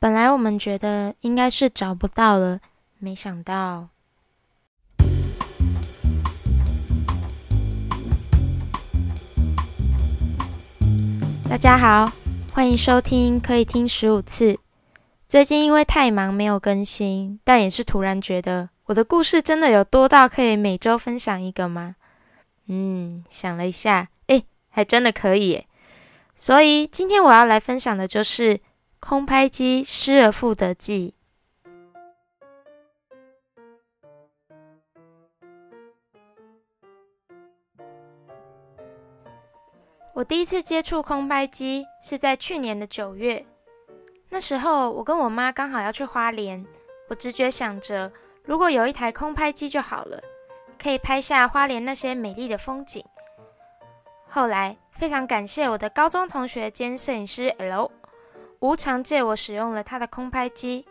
本来我们觉得应该是找不到了，没想到。大家好，欢迎收听可以听十五次。最近因为太忙没有更新，但也是突然觉得我的故事真的有多到可以每周分享一个吗？嗯，想了一下，哎，还真的可以。所以今天我要来分享的就是空拍机失而复得记。我第一次接触空拍机是在去年的九月，那时候我跟我妈刚好要去花莲，我直觉想着，如果有一台空拍机就好了，可以拍下花莲那些美丽的风景。后来非常感谢我的高中同学兼摄影师 L，无偿借我使用了他的空拍机。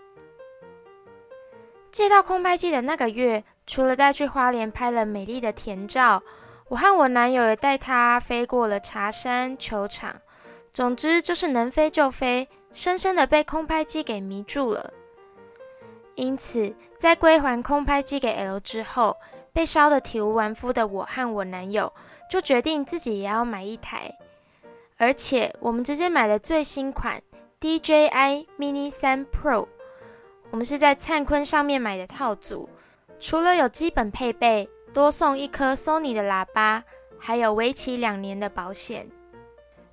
借到空拍机的那个月，除了带去花莲拍了美丽的田照。我和我男友也带他飞过了茶山球场，总之就是能飞就飞，深深的被空拍机给迷住了。因此，在归还空拍机给 L 之后，被烧得体无完肤的我和我男友就决定自己也要买一台，而且我们直接买了最新款 DJI Mini 3 Pro。我们是在灿坤上面买的套组，除了有基本配备。多送一颗 Sony 的喇叭，还有为期两年的保险。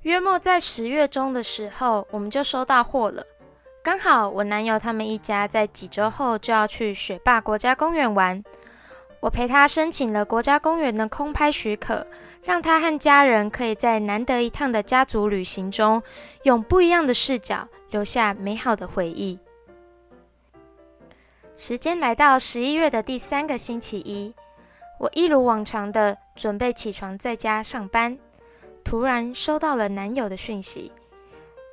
约莫在十月中的时候，我们就收到货了。刚好我男友他们一家在几周后就要去雪霸国家公园玩，我陪他申请了国家公园的空拍许可，让他和家人可以在难得一趟的家族旅行中，用不一样的视角留下美好的回忆。时间来到十一月的第三个星期一。我一如往常的准备起床在家上班，突然收到了男友的讯息。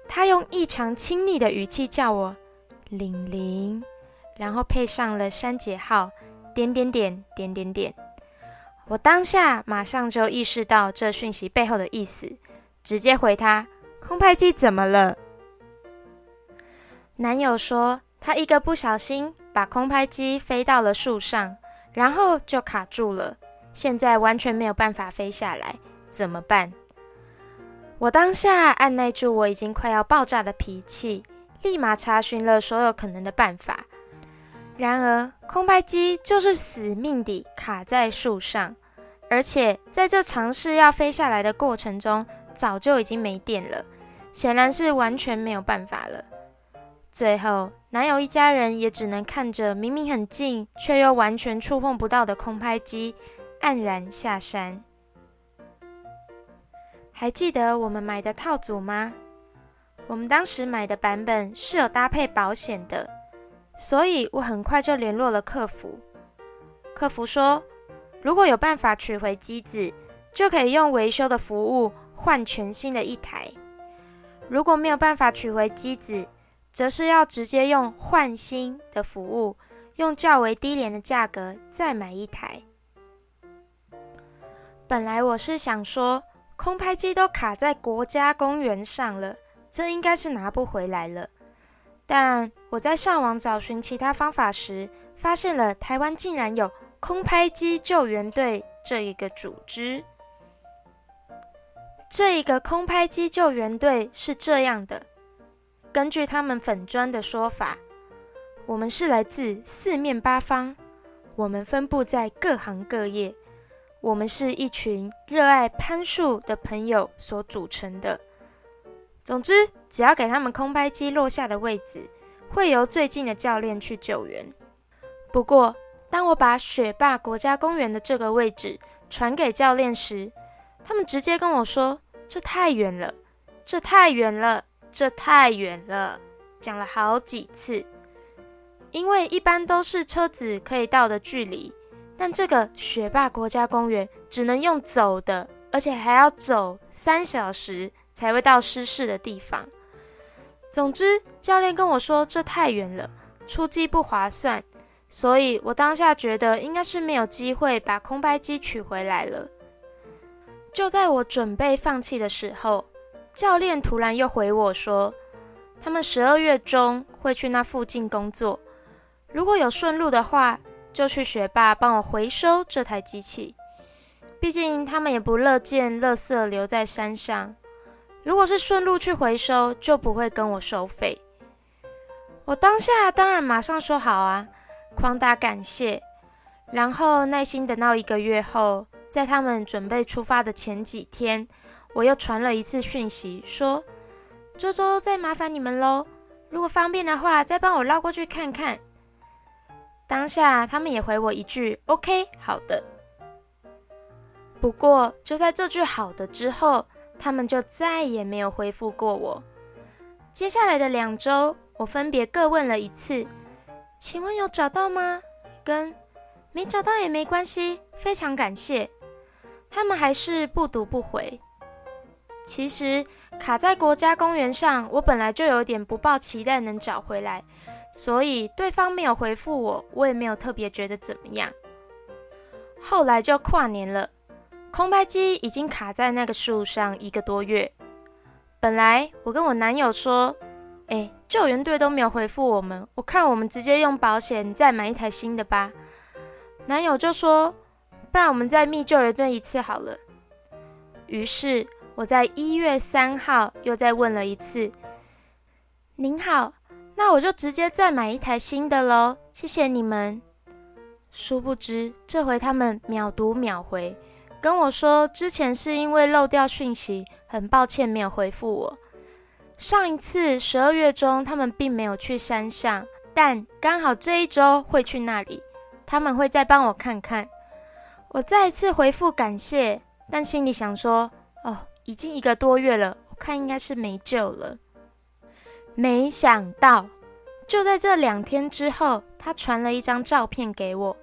他用异常亲昵的语气叫我“玲玲”，然后配上了删节号点点点点点点。我当下马上就意识到这讯息背后的意思，直接回他：“空拍机怎么了？”男友说他一个不小心把空拍机飞到了树上。然后就卡住了，现在完全没有办法飞下来，怎么办？我当下按耐住我已经快要爆炸的脾气，立马查询了所有可能的办法。然而，空拍机就是死命地卡在树上，而且在这尝试要飞下来的过程中，早就已经没电了，显然是完全没有办法了。最后，男友一家人也只能看着明明很近却又完全触碰不到的空拍机，黯然下山。还记得我们买的套组吗？我们当时买的版本是有搭配保险的，所以我很快就联络了客服。客服说，如果有办法取回机子，就可以用维修的服务换全新的一台；如果没有办法取回机子，则是要直接用换新的服务，用较为低廉的价格再买一台。本来我是想说，空拍机都卡在国家公园上了，这应该是拿不回来了。但我在上网找寻其他方法时，发现了台湾竟然有空拍机救援队这一个组织。这一个空拍机救援队是这样的。根据他们粉砖的说法，我们是来自四面八方，我们分布在各行各业，我们是一群热爱攀树的朋友所组成的。总之，只要给他们空拍机落下的位置，会由最近的教练去救援。不过，当我把雪霸国家公园的这个位置传给教练时，他们直接跟我说：“这太远了，这太远了。”这太远了，讲了好几次。因为一般都是车子可以到的距离，但这个雪霸国家公园只能用走的，而且还要走三小时才会到失事的地方。总之，教练跟我说这太远了，出机不划算，所以我当下觉得应该是没有机会把空拍机取回来了。就在我准备放弃的时候。教练突然又回我说：“他们十二月中会去那附近工作。如果有顺路的话，就去学霸帮我回收这台机器。毕竟他们也不乐见垃圾留在山上。如果是顺路去回收，就不会跟我收费。我当下当然马上说好啊，狂打感谢，然后耐心等到一个月后，在他们准备出发的前几天，我又传了一次讯息说。周周再麻烦你们喽，如果方便的话，再帮我绕过去看看。当下他们也回我一句 “OK，好的”。不过就在这句“好的”之后，他们就再也没有回复过我。接下来的两周，我分别各问了一次：“请问有找到吗？”跟“没找到也没关系，非常感谢。”他们还是不读不回。其实卡在国家公园上，我本来就有点不抱期待能找回来，所以对方没有回复我，我也没有特别觉得怎么样。后来就跨年了，空拍机已经卡在那个树上一个多月。本来我跟我男友说：“哎，救援队都没有回复我们，我看我们直接用保险再买一台新的吧。”男友就说：“不然我们再密救援队一次好了。”于是。我在一月三号又再问了一次：“您好，那我就直接再买一台新的喽，谢谢你们。”殊不知，这回他们秒读秒回，跟我说之前是因为漏掉讯息，很抱歉没有回复我。上一次十二月中，他们并没有去山上，但刚好这一周会去那里，他们会再帮我看看。我再一次回复感谢，但心里想说：“哦。”已经一个多月了，我看应该是没救了。没想到，就在这两天之后，他传了一张照片给我。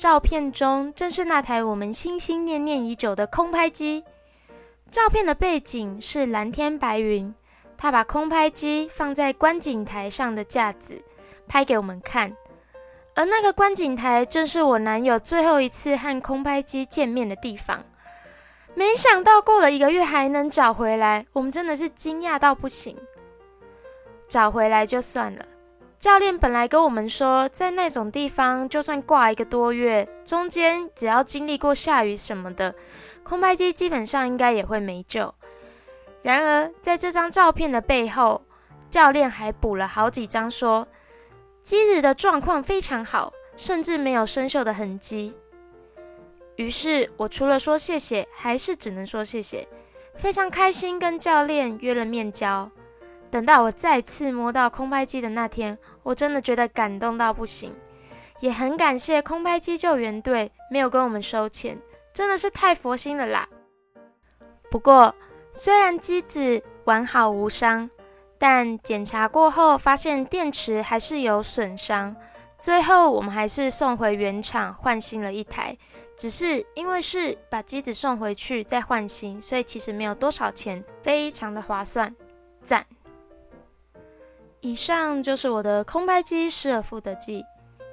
照片中正是那台我们心心念念已久的空拍机。照片的背景是蓝天白云，他把空拍机放在观景台上的架子，拍给我们看。而那个观景台正是我男友最后一次和空拍机见面的地方。没想到过了一个月还能找回来，我们真的是惊讶到不行。找回来就算了，教练本来跟我们说，在那种地方，就算挂一个多月，中间只要经历过下雨什么的，空拍机基本上应该也会没救。然而，在这张照片的背后，教练还补了好几张，说机子的状况非常好，甚至没有生锈的痕迹。于是我除了说谢谢，还是只能说谢谢。非常开心跟教练约了面交。等到我再次摸到空拍机的那天，我真的觉得感动到不行，也很感谢空拍机救援队没有跟我们收钱，真的是太佛心了啦。不过虽然机子完好无伤，但检查过后发现电池还是有损伤。最后，我们还是送回原厂换新了一台，只是因为是把机子送回去再换新，所以其实没有多少钱，非常的划算，赞。以上就是我的空拍机失而复得记，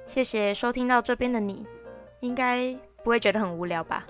谢谢收听到这边的你，应该不会觉得很无聊吧？